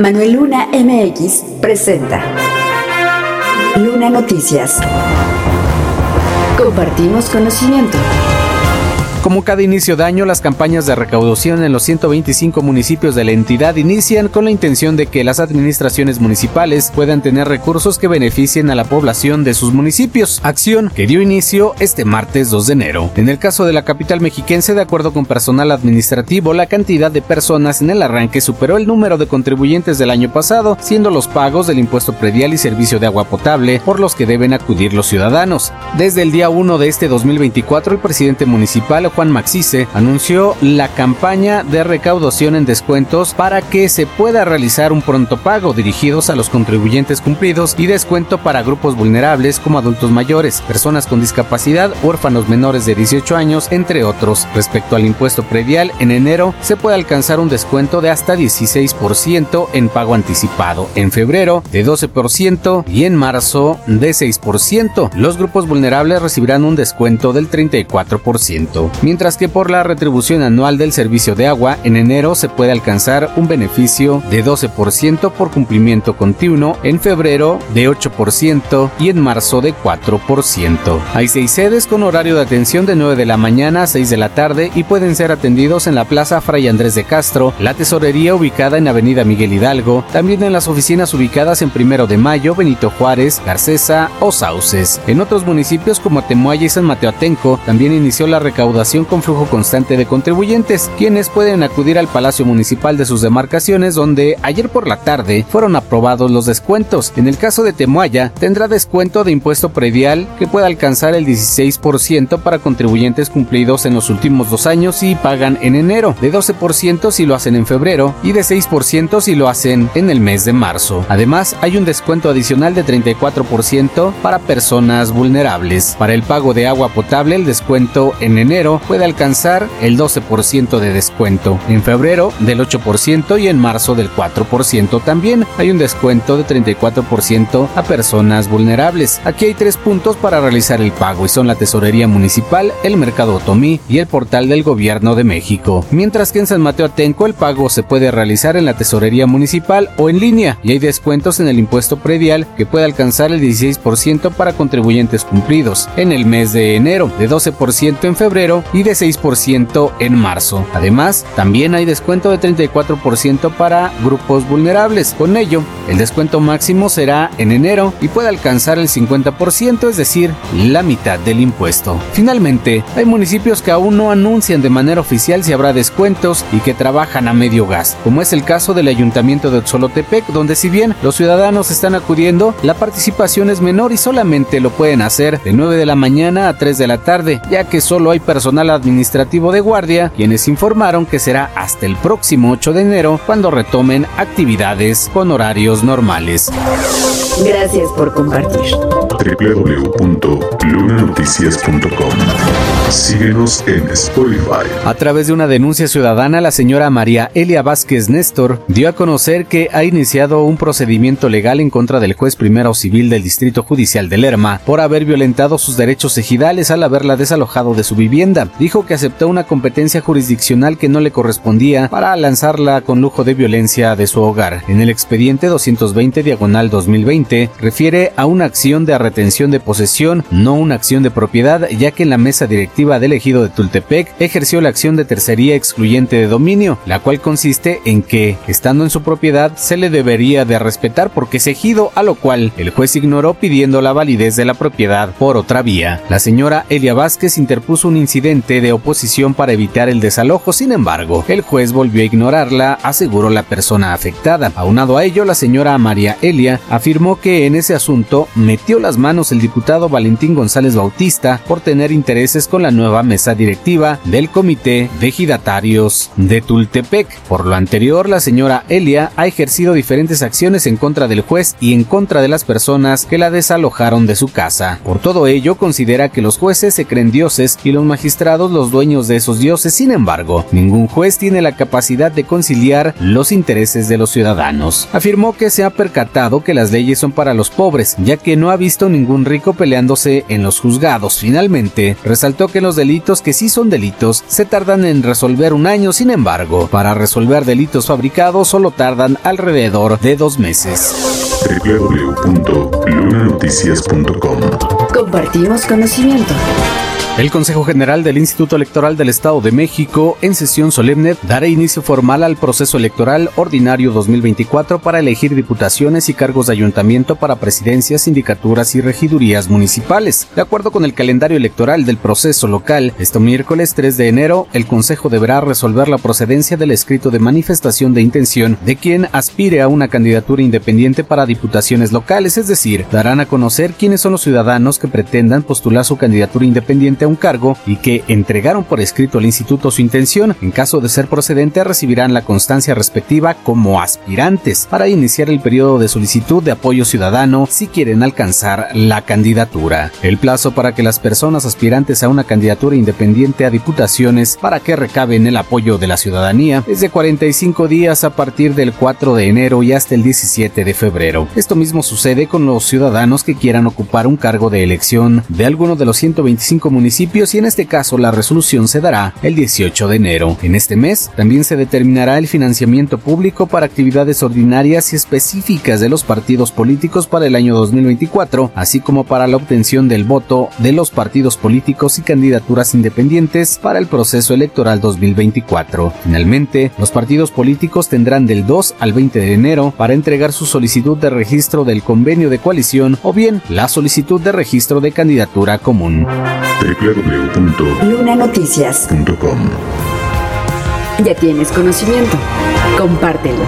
Manuel Luna MX presenta Luna Noticias. Compartimos conocimiento. Como cada inicio de año, las campañas de recaudación en los 125 municipios de la entidad inician con la intención de que las administraciones municipales puedan tener recursos que beneficien a la población de sus municipios, acción que dio inicio este martes 2 de enero. En el caso de la capital mexiquense, de acuerdo con personal administrativo, la cantidad de personas en el arranque superó el número de contribuyentes del año pasado, siendo los pagos del impuesto predial y servicio de agua potable por los que deben acudir los ciudadanos. Desde el día 1 de este 2024, el presidente municipal Juan Maxice anunció la campaña de recaudación en descuentos para que se pueda realizar un pronto pago dirigidos a los contribuyentes cumplidos y descuento para grupos vulnerables como adultos mayores, personas con discapacidad, huérfanos menores de 18 años, entre otros. Respecto al impuesto predial, en enero se puede alcanzar un descuento de hasta 16% en pago anticipado, en febrero de 12% y en marzo de 6%. Los grupos vulnerables recibirán un descuento del 34% mientras que por la retribución anual del servicio de agua en enero se puede alcanzar un beneficio de 12% por cumplimiento continuo, en febrero de 8% y en marzo de 4%. Hay seis sedes con horario de atención de 9 de la mañana a 6 de la tarde y pueden ser atendidos en la Plaza Fray Andrés de Castro, la tesorería ubicada en Avenida Miguel Hidalgo, también en las oficinas ubicadas en Primero de Mayo, Benito Juárez, Garcesa o Sauces. En otros municipios como Temuaya y San Mateo Atenco también inició la recaudación con flujo constante de contribuyentes, quienes pueden acudir al Palacio Municipal de sus demarcaciones donde ayer por la tarde fueron aprobados los descuentos. En el caso de Temuaya, tendrá descuento de impuesto predial que puede alcanzar el 16% para contribuyentes cumplidos en los últimos dos años y pagan en enero, de 12% si lo hacen en febrero y de 6% si lo hacen en el mes de marzo. Además, hay un descuento adicional de 34% para personas vulnerables. Para el pago de agua potable, el descuento en enero puede alcanzar el 12% de descuento, en febrero del 8% y en marzo del 4%. También hay un descuento de 34% a personas vulnerables. Aquí hay tres puntos para realizar el pago y son la Tesorería Municipal, el Mercado Otomí y el portal del Gobierno de México. Mientras que en San Mateo Atenco el pago se puede realizar en la Tesorería Municipal o en línea y hay descuentos en el impuesto predial que puede alcanzar el 16% para contribuyentes cumplidos en el mes de enero, de 12% en febrero y de 6% en marzo. Además, también hay descuento de 34% para grupos vulnerables. Con ello, el descuento máximo será en enero y puede alcanzar el 50%, es decir, la mitad del impuesto. Finalmente, hay municipios que aún no anuncian de manera oficial si habrá descuentos y que trabajan a medio gas, como es el caso del Ayuntamiento de Otzolotepec, donde si bien los ciudadanos están acudiendo, la participación es menor y solamente lo pueden hacer de 9 de la mañana a 3 de la tarde, ya que solo hay administrativo de guardia, quienes informaron que será hasta el próximo 8 de enero cuando retomen actividades con horarios normales. Gracias por compartir. www.lunanoticias.com Síguenos en Spotify. A través de una denuncia ciudadana, la señora María Elia Vázquez Néstor dio a conocer que ha iniciado un procedimiento legal en contra del juez primero civil del Distrito Judicial de Lerma por haber violentado sus derechos ejidales al haberla desalojado de su vivienda. Dijo que aceptó una competencia jurisdiccional que no le correspondía para lanzarla con lujo de violencia de su hogar. En el expediente 220 diagonal 2020 refiere a una acción de retención de posesión, no una acción de propiedad, ya que en la mesa directiva del ejido de Tultepec ejerció la acción de tercería excluyente de dominio, la cual consiste en que, estando en su propiedad, se le debería de respetar porque es ejido, a lo cual el juez ignoró pidiendo la validez de la propiedad por otra vía. La señora Elia Vázquez interpuso un incidente de oposición para evitar el desalojo, sin embargo, el juez volvió a ignorarla, aseguró la persona afectada. Aunado a ello, la señora María Elia afirmó que en ese asunto metió las manos el diputado Valentín González Bautista por tener intereses con la nueva mesa directiva del Comité de Ejidatarios de Tultepec. Por lo anterior, la señora Elia ha ejercido diferentes acciones en contra del juez y en contra de las personas que la desalojaron de su casa. Por todo ello, considera que los jueces se creen dioses y los magistrados los dueños de esos dioses. Sin embargo, ningún juez tiene la capacidad de conciliar los intereses de los ciudadanos. Afirmó que se ha percatado que las leyes son para los pobres, ya que no ha visto ningún rico peleándose en los juzgados. Finalmente, resaltó que que los delitos que sí son delitos se tardan en resolver un año, sin embargo, para resolver delitos fabricados solo tardan alrededor de dos meses. www.lunanoticias.com Compartimos conocimiento. El Consejo General del Instituto Electoral del Estado de México, en sesión solemne, dará inicio formal al proceso electoral ordinario 2024 para elegir diputaciones y cargos de ayuntamiento para presidencias, sindicaturas y regidurías municipales. De acuerdo con el calendario electoral del proceso local, este miércoles 3 de enero, el Consejo deberá resolver la procedencia del escrito de manifestación de intención de quien aspire a una candidatura independiente para diputaciones locales, es decir, darán a conocer quiénes son los ciudadanos que pretendan postular su candidatura independiente un cargo y que entregaron por escrito al instituto su intención. En caso de ser procedente, recibirán la constancia respectiva como aspirantes para iniciar el periodo de solicitud de apoyo ciudadano si quieren alcanzar la candidatura. El plazo para que las personas aspirantes a una candidatura independiente a diputaciones para que recaben el apoyo de la ciudadanía es de 45 días a partir del 4 de enero y hasta el 17 de febrero. Esto mismo sucede con los ciudadanos que quieran ocupar un cargo de elección de alguno de los 125 municipios y en este caso la resolución se dará el 18 de enero. En este mes también se determinará el financiamiento público para actividades ordinarias y específicas de los partidos políticos para el año 2024, así como para la obtención del voto de los partidos políticos y candidaturas independientes para el proceso electoral 2024. Finalmente, los partidos políticos tendrán del 2 al 20 de enero para entregar su solicitud de registro del convenio de coalición o bien la solicitud de registro de candidatura común www.lunanoticias.com. Ya tienes conocimiento. Compártelo.